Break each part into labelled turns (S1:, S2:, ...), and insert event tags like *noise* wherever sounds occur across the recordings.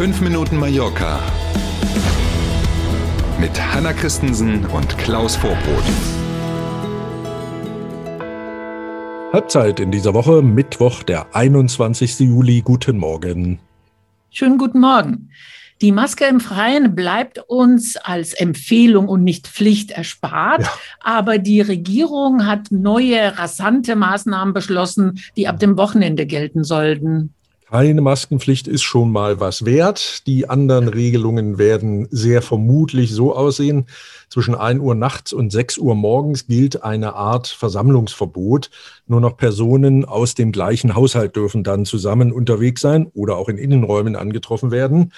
S1: 5 Minuten Mallorca mit Hanna Christensen und Klaus Vorbrot.
S2: Halbzeit in dieser Woche, Mittwoch, der 21. Juli. Guten Morgen.
S3: Schönen guten Morgen. Die Maske im Freien bleibt uns als Empfehlung und nicht Pflicht erspart. Ja. Aber die Regierung hat neue rasante Maßnahmen beschlossen, die ab dem Wochenende gelten sollten.
S2: Keine Maskenpflicht ist schon mal was wert. Die anderen Regelungen werden sehr vermutlich so aussehen. Zwischen 1 Uhr nachts und 6 Uhr morgens gilt eine Art Versammlungsverbot. Nur noch Personen aus dem gleichen Haushalt dürfen dann zusammen unterwegs sein oder auch in Innenräumen angetroffen werden.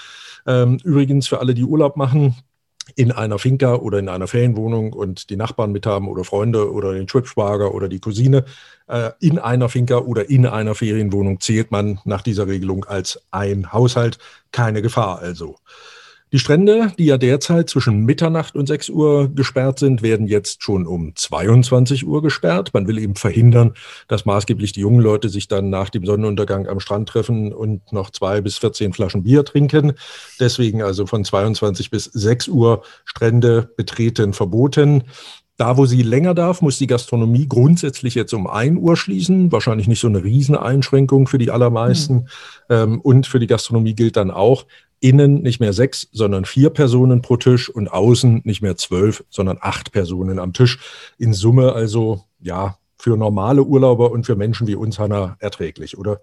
S2: Ähm, übrigens für alle, die Urlaub machen, in einer Finca oder in einer Ferienwohnung und die Nachbarn mithaben oder Freunde oder den Schwibschwager oder die Cousine äh, in einer Finca oder in einer Ferienwohnung zählt man nach dieser Regelung als ein Haushalt. Keine Gefahr also. Die Strände, die ja derzeit zwischen Mitternacht und 6 Uhr gesperrt sind, werden jetzt schon um 22 Uhr gesperrt. Man will eben verhindern, dass maßgeblich die jungen Leute sich dann nach dem Sonnenuntergang am Strand treffen und noch zwei bis 14 Flaschen Bier trinken. Deswegen also von 22 bis 6 Uhr Strände betreten verboten. Da, wo sie länger darf, muss die Gastronomie grundsätzlich jetzt um 1 Uhr schließen. Wahrscheinlich nicht so eine Rieseneinschränkung für die allermeisten. Mhm. und für die Gastronomie gilt dann auch, innen nicht mehr sechs, sondern vier Personen pro Tisch und außen nicht mehr zwölf, sondern acht Personen am Tisch. In Summe also, ja, für normale Urlauber und für Menschen wie uns, Hanna, erträglich, oder?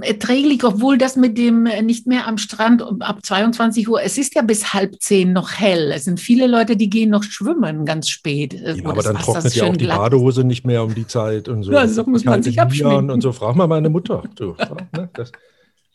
S3: Erträglich, obwohl das mit dem äh, nicht mehr am Strand ab 22 Uhr, es ist ja bis halb zehn noch hell. Es sind viele Leute, die gehen noch schwimmen ganz spät.
S2: Äh, ja, aber dann Wasser trocknet ja auch die Badehose nicht mehr um die Zeit und so.
S3: Ja, so muss man sich abschminken.
S2: Und so, frag mal meine Mutter. Du, ne, das,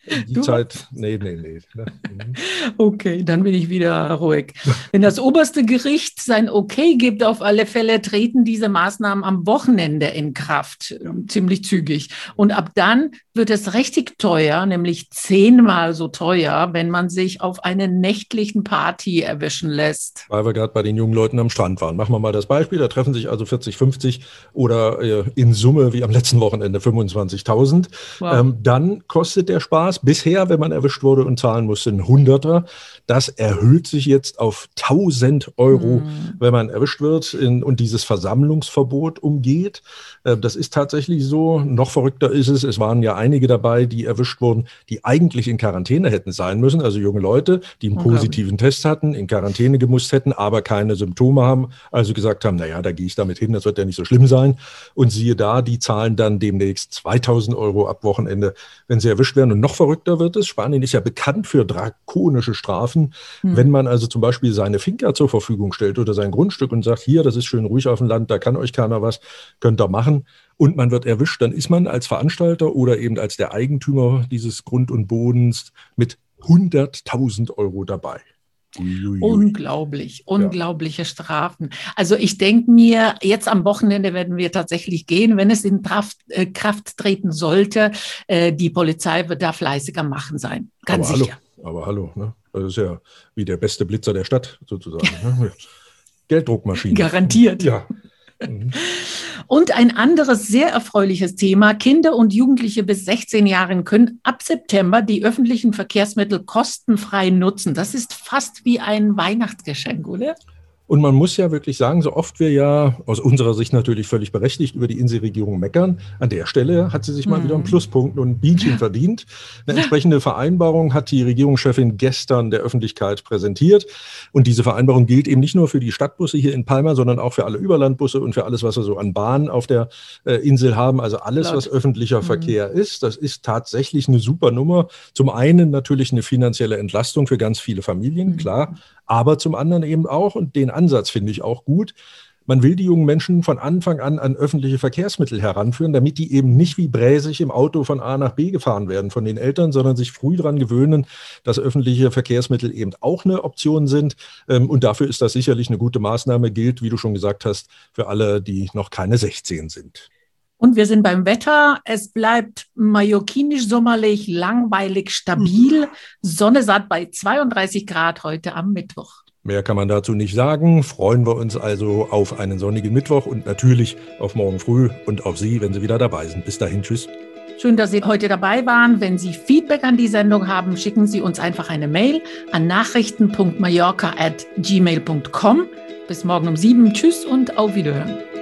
S2: die du Zeit, nee, nee, nee. Ne?
S3: Mhm. Okay, dann bin ich wieder ruhig. Wenn das oberste Gericht sein Okay gibt, auf alle Fälle treten diese Maßnahmen am Wochenende in Kraft, ziemlich zügig. Und ab dann wird es richtig teuer, nämlich zehnmal so teuer, wenn man sich auf eine nächtlichen Party erwischen lässt.
S2: Weil wir gerade bei den jungen Leuten am Strand waren. Machen wir mal das Beispiel, da treffen sich also 40, 50 oder äh, in Summe wie am letzten Wochenende 25.000. Wow. Ähm, dann kostet der Spaß Spaß. Bisher, wenn man erwischt wurde und zahlen musste, ein Hunderter. Das erhöht sich jetzt auf 1000 Euro, mhm. wenn man erwischt wird in, und dieses Versammlungsverbot umgeht. Äh, das ist tatsächlich so. Noch verrückter ist es, es waren ja einige dabei, die erwischt wurden, die eigentlich in Quarantäne hätten sein müssen. Also junge Leute, die einen positiven okay. Test hatten, in Quarantäne gemusst hätten, aber keine Symptome haben. Also gesagt haben, naja, da gehe ich damit hin, das wird ja nicht so schlimm sein. Und siehe da, die zahlen dann demnächst 2000 Euro ab Wochenende, wenn sie erwischt werden. Und noch verrückter wird es. Spanien ist ja bekannt für drakonische Strafen. Mhm. Wenn man also zum Beispiel seine Finca zur Verfügung stellt oder sein Grundstück und sagt, hier, das ist schön ruhig auf dem Land, da kann euch keiner was, könnt ihr machen. Und man wird erwischt, dann ist man als Veranstalter oder eben als der Eigentümer dieses Grund und Bodens mit 100.000 Euro dabei.
S3: Uiuiui. Unglaublich, unglaubliche ja. Strafen. Also ich denke mir, jetzt am Wochenende werden wir tatsächlich gehen, wenn es in Kraft, äh, Kraft treten sollte. Äh, die Polizei wird da fleißiger machen sein, ganz
S2: aber
S3: sicher.
S2: Hallo, aber hallo, ne? das ist ja wie der beste Blitzer der Stadt sozusagen. Ne? *laughs* Gelddruckmaschine.
S3: Garantiert. Ja. *laughs* Mhm. Und ein anderes sehr erfreuliches Thema. Kinder und Jugendliche bis 16 Jahren können ab September die öffentlichen Verkehrsmittel kostenfrei nutzen. Das ist fast wie ein Weihnachtsgeschenk, oder?
S2: Und man muss ja wirklich sagen, so oft wir ja aus unserer Sicht natürlich völlig berechtigt über die Inselregierung meckern, an der Stelle hat sie sich mal mhm. wieder einen Pluspunkt und ein Bienchen verdient. Eine *laughs* entsprechende Vereinbarung hat die Regierungschefin gestern der Öffentlichkeit präsentiert. Und diese Vereinbarung gilt eben nicht nur für die Stadtbusse hier in Palma, sondern auch für alle Überlandbusse und für alles, was wir so an Bahnen auf der äh, Insel haben. Also alles, Laut. was öffentlicher mhm. Verkehr ist. Das ist tatsächlich eine super Nummer. Zum einen natürlich eine finanzielle Entlastung für ganz viele Familien, mhm. klar aber zum anderen eben auch, und den Ansatz finde ich auch gut, man will die jungen Menschen von Anfang an an öffentliche Verkehrsmittel heranführen, damit die eben nicht wie bräsig im Auto von A nach B gefahren werden von den Eltern, sondern sich früh daran gewöhnen, dass öffentliche Verkehrsmittel eben auch eine Option sind. Ähm, und dafür ist das sicherlich eine gute Maßnahme, gilt, wie du schon gesagt hast, für alle, die noch keine 16 sind.
S3: Und wir sind beim Wetter. Es bleibt mallorquinisch sommerlich, langweilig, stabil. Sonne satt bei 32 Grad heute am Mittwoch.
S2: Mehr kann man dazu nicht sagen. Freuen wir uns also auf einen sonnigen Mittwoch und natürlich auf morgen früh und auf Sie, wenn Sie wieder dabei sind. Bis dahin, tschüss.
S3: Schön, dass Sie heute dabei waren. Wenn Sie Feedback an die Sendung haben, schicken Sie uns einfach eine Mail an nachrichten.mallorca at gmail.com. Bis morgen um sieben. Tschüss und auf Wiederhören.